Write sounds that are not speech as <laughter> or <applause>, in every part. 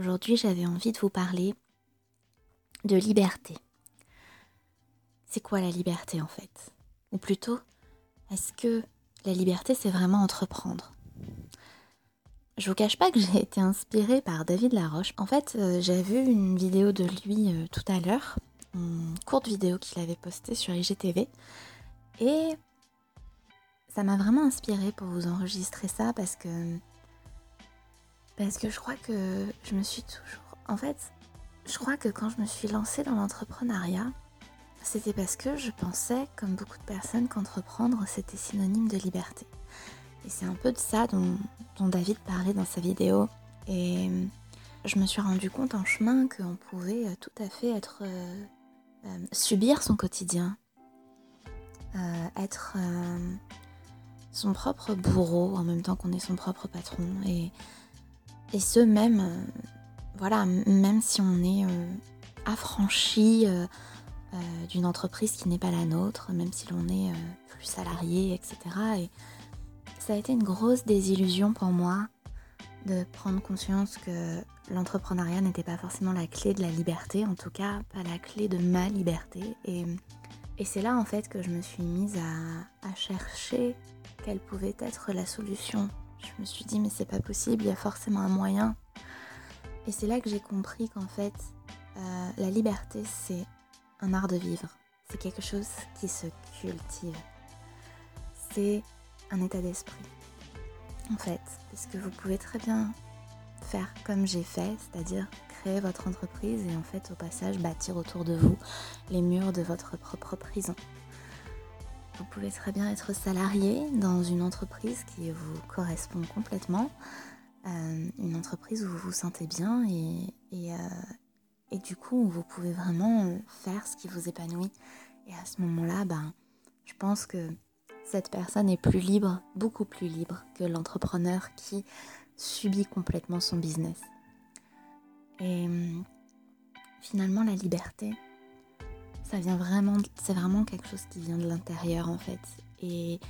Aujourd'hui, j'avais envie de vous parler de liberté. C'est quoi la liberté en fait? Ou plutôt, est-ce que la liberté, c'est vraiment entreprendre? Je vous cache pas que j'ai été inspirée par David Laroche. En fait, euh, j'ai vu une vidéo de lui euh, tout à l'heure, une courte vidéo qu'il avait postée sur IGTV. Et ça m'a vraiment inspirée pour vous enregistrer ça parce que parce que je crois que je me suis toujours... En fait, je crois que quand je me suis lancée dans l'entrepreneuriat, c'était parce que je pensais, comme beaucoup de personnes, qu'entreprendre, c'était synonyme de liberté. Et c'est un peu de ça dont, David parlait dans sa vidéo. Et je me suis rendu compte en chemin qu'on pouvait euh, tout à fait être... Euh, euh, subir son quotidien, être son propre bourreau en même temps qu'on est son propre patron. Et ce même, euh, voilà, même si on est euh, affranchi euh, d'une entreprise qui n'est pas la nôtre, même si l'on est plus salarié, etc. Et ça a été une grosse désillusion pour moi de prendre conscience que l'entrepreneuriat n'était pas forcément la clé de la liberté, en tout cas pas la clé de ma liberté. Et, c'est là en fait que je me suis mise à chercher quelle pouvait être la solution je me suis dit mais c'est pas possible, il y a forcément un moyen. Et c'est là que j'ai compris qu'en fait, euh, la liberté, c'est un art de vivre. C'est quelque chose qui se cultive. C'est un état d'esprit. En fait, parce que vous pouvez très bien faire comme j'ai fait, c'est-à-dire créer votre entreprise et en fait au passage bâtir autour de vous les murs de votre propre prison. Vous pouvez très bien être salarié dans une entreprise qui vous correspond complètement, euh, une entreprise où vous vous sentez bien et, euh, du coup vous pouvez vraiment faire ce qui vous épanouit. Et à ce moment-là, ben, je pense que cette personne est plus libre, beaucoup plus libre que l'entrepreneur qui subit complètement son business. Et finalement, la liberté, ça vient vraiment, c'est vraiment quelque chose qui vient de l'intérieur en fait. Et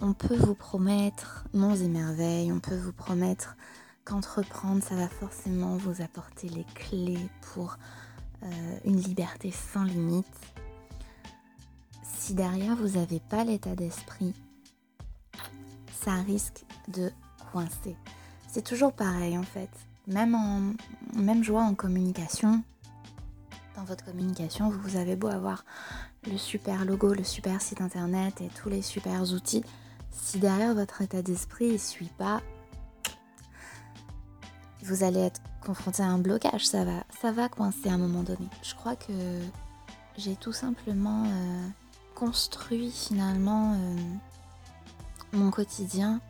on peut vous promettre monts et merveilles, on peut vous promettre qu'entreprendre, ça va forcément vous apporter les clés pour euh, une liberté sans limite. Si derrière vous n'avez pas l'état d'esprit, ça risque de coincer. C'est toujours pareil en fait. Même en même joie en communication, votre communication, vous avez beau avoir le super logo, le super site internet et tous les super outils, si derrière votre état d'esprit ne suit pas, vous allez être confronté à un blocage, ça va, ça va coincer à un moment donné. Je crois que j'ai tout simplement euh, construit finalement euh, mon quotidien,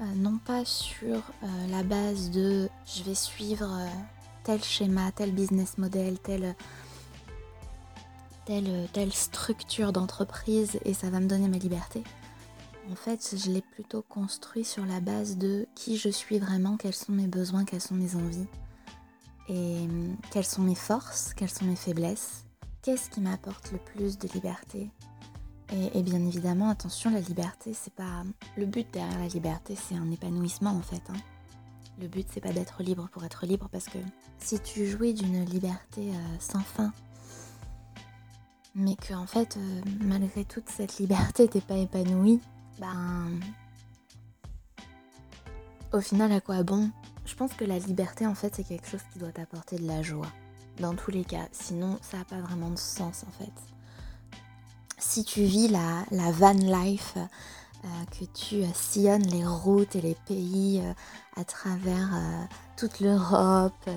euh, non pas sur la base de je vais suivre tel schéma, tel business model, telle, telle, structure d'entreprise et ça va me donner ma liberté. En fait, je l'ai plutôt construit sur la base de qui je suis vraiment, quels sont mes besoins, quelles sont mes envies et hum, quelles sont mes forces, quelles sont mes faiblesses, qu'est-ce qui m'apporte le plus de liberté. Et, bien évidemment, attention, la liberté, c'est pas. Le but derrière la liberté, c'est un épanouissement en fait. Hein. Le but, c'est pas d'être libre pour être libre parce que si tu jouis d'une liberté euh, sans fin, mais que en fait, euh, malgré toute cette liberté, t'es pas épanoui, ben. Au final, à quoi bon? Je pense que la liberté, en fait, c'est quelque chose qui doit t'apporter de la joie. Dans tous les cas, sinon, ça n'a pas vraiment de sens, en fait. Si tu vis la, van life, que tu euh, sillonnes les routes et les pays euh, à travers toute l'Europe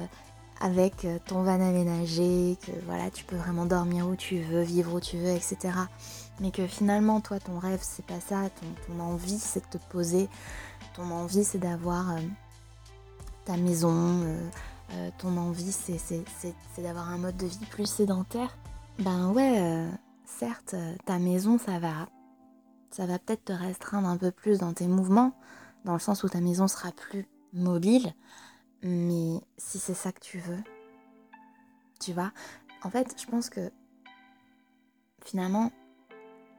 avec ton van aménagé, que voilà, tu peux vraiment dormir où tu veux, vivre où tu veux, etc. Mais que finalement, toi, ton rêve, c'est pas ça, ton, envie, c'est de te poser, ton envie, c'est d'avoir ta maison, ton envie c'est d'avoir un mode de vie plus sédentaire, ben ouais, certes, ta maison ça va ça va peut-être te restreindre un peu plus dans tes mouvements, dans le sens où ta maison sera plus mobile, mais si c'est ça que tu veux, tu vois, en fait, je pense que finalement,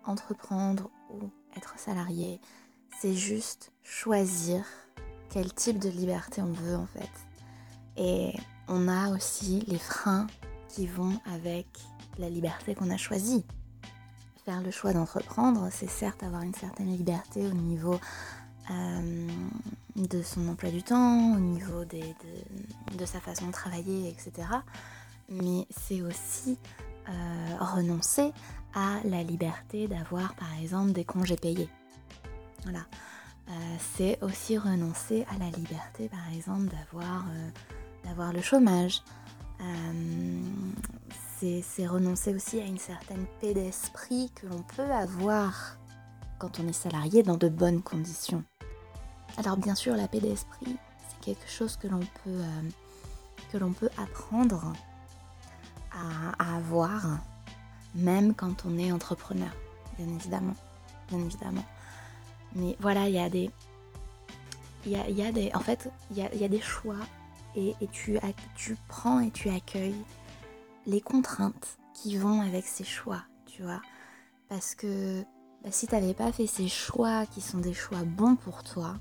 entreprendre ou être salarié, c'est juste choisir quel type de liberté on veut en fait. Et on a aussi les freins qui vont avec la liberté qu'on a choisie. Faire le choix d'entreprendre, c'est certes avoir une certaine liberté au niveau euh, de son emploi du temps, au niveau de, sa façon de travailler, etc. Mais c'est aussi euh, renoncer à la liberté d'avoir par exemple des congés payés. Voilà. Euh, c'est aussi renoncer à la liberté par exemple d'avoir, d'avoir le chômage, c'est renoncer aussi à une certaine paix d'esprit que l'on peut avoir quand on est salarié dans de bonnes conditions. Alors bien sûr, la paix d'esprit, c'est quelque chose que l'on peut, euh, apprendre à, avoir, même quand on est entrepreneur, bien évidemment, bien évidemment. Mais voilà, il y a des, il y a, des, en fait, il y a, des choix et, tu prends et tu accueilles les contraintes qui vont avec ces choix, tu vois. Parce que bah, si tu n'avais pas fait ces choix qui sont des choix bons pour toi,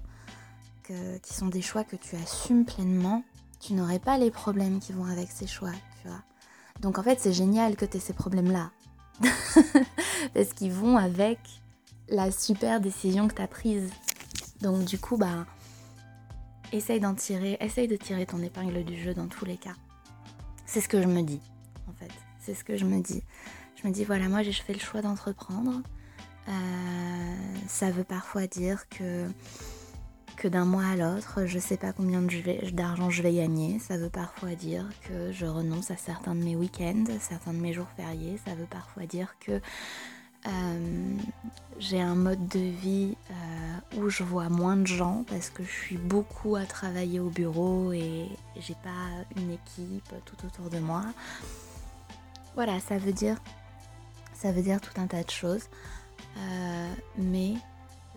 qui sont des choix que tu assumes pleinement, tu n'aurais pas les problèmes qui vont avec ces choix, tu vois. Donc en fait, c'est génial que tu aies ces problèmes-là. <laughs> Parce qu'ils vont avec la super décision que tu as prise. Donc du coup, bah, essaye d'en tirer, essaye de tirer ton épingle du jeu dans tous les cas. C'est ce que je me dis C'est ce que je me dis. Je me dis, voilà, moi j'ai fait le choix d'entreprendre. Euh, ça veut parfois dire que, que d'un mois à l'autre, je sais pas combien d'argent je vais gagner. Ça veut parfois dire que je renonce à certains de mes week-ends, certains de mes jours fériés. Ça veut parfois dire que euh, j'ai un mode de vie euh, où je vois moins de gens parce que je suis beaucoup à travailler au bureau et j'ai pas une équipe tout autour de moi. Voilà, ça veut dire, ça veut dire tout un tas de choses. Euh, mais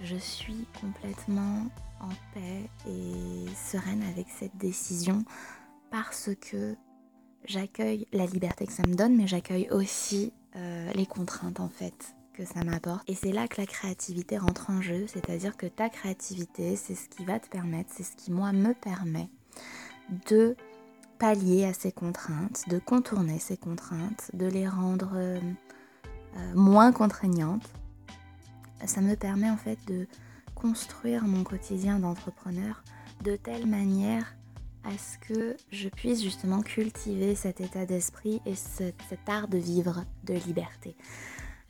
je suis complètement en paix et sereine avec cette décision parce que j'accueille la liberté que ça me donne, mais j'accueille aussi euh, les contraintes en fait que ça m'apporte. Et c'est là que la créativité rentre en jeu, c'est-à-dire que ta créativité, c'est ce qui va te permettre, c'est ce qui moi me permet de pallier à ces contraintes, de contourner ces contraintes, de les rendre euh, euh, moins contraignantes. Ça me permet en fait de construire mon quotidien d'entrepreneur de telle manière à ce que je puisse justement cultiver cet état d'esprit et cet art de vivre de liberté.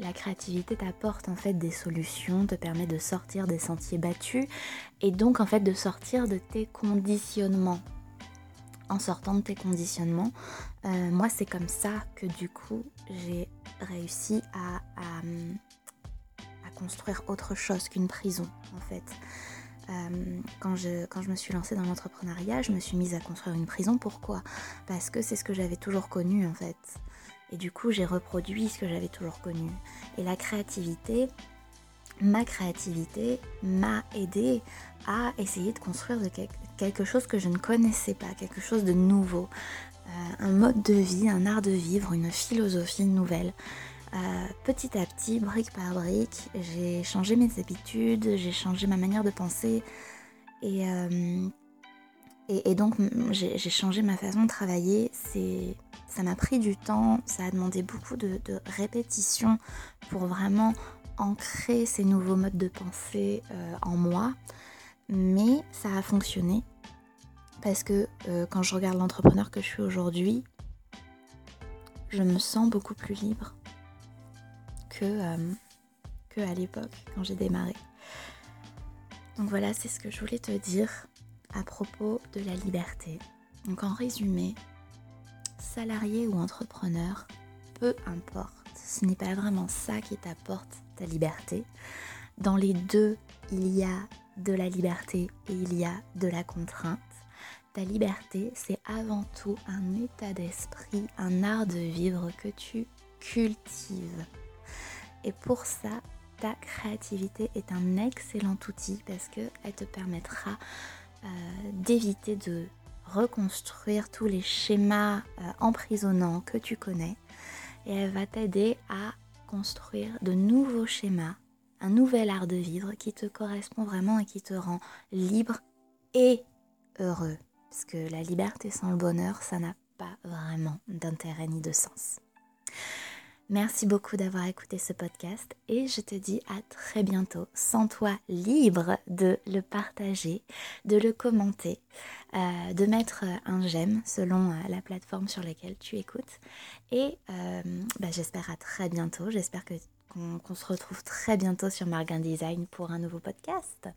La créativité t'apporte en fait des solutions, te permet de sortir des sentiers battus et donc en fait de sortir de tes conditionnements en sortant de tes conditionnements. Euh, moi, c'est comme ça que du coup, j'ai réussi à, construire autre chose qu'une prison, en fait. Euh, quand, je, quand je me suis lancée dans l'entrepreneuriat, je me suis mise à construire une prison. Pourquoi? Parce que c'est ce que j'avais toujours connu, en fait. Et du coup, j'ai reproduit ce que j'avais toujours connu. Et la créativité, ma créativité m'a aidé à essayer de construire quelque chose que je ne connaissais pas, quelque chose de nouveau, euh, un mode de vie, un art de vivre, une philosophie nouvelle. Euh, petit à petit, brique par brique, j'ai changé mes habitudes, j'ai changé ma manière de penser et, euh, et, donc j'ai changé ma façon de travailler. Ça m'a pris du temps, ça a demandé beaucoup de, de répétition pour vraiment ancrer ces nouveaux modes de pensée en moi, mais ça a fonctionné parce que euh, quand je regarde l'entrepreneur que je suis aujourd'hui, je me sens beaucoup plus libre que, euh, que à l'époque quand j'ai démarré. Donc voilà, c'est ce que je voulais te dire à propos de la liberté. Donc en résumé, salarié ou entrepreneur, peu importe, ce n'est pas vraiment ça qui t'apporte ta liberté. Dans les deux, il y a de la liberté et il y a de la contrainte. ta liberté, c'est avant tout un état d'esprit, un art de vivre que tu cultives. Et pour ça, ta créativité est un excellent outil parce qu'elle te permettra euh, d'éviter de reconstruire tous les schémas euh, emprisonnants que tu connais et elle va t'aider à construire de nouveaux schémas, nouvel art de vivre qui te correspond vraiment et qui te rend libre et heureux. Parce que la liberté sans le bonheur, ça n'a pas vraiment d'intérêt ni de sens. Merci beaucoup d'avoir écouté ce podcast et je te dis à très bientôt. Sens-toi libre de le partager, de le commenter, euh, de mettre un j'aime selon euh, la plateforme sur laquelle tu écoutes. Et euh, bah, j'espère à très bientôt. J'espère qu'on se retrouve très bientôt sur Margin Design pour un nouveau podcast.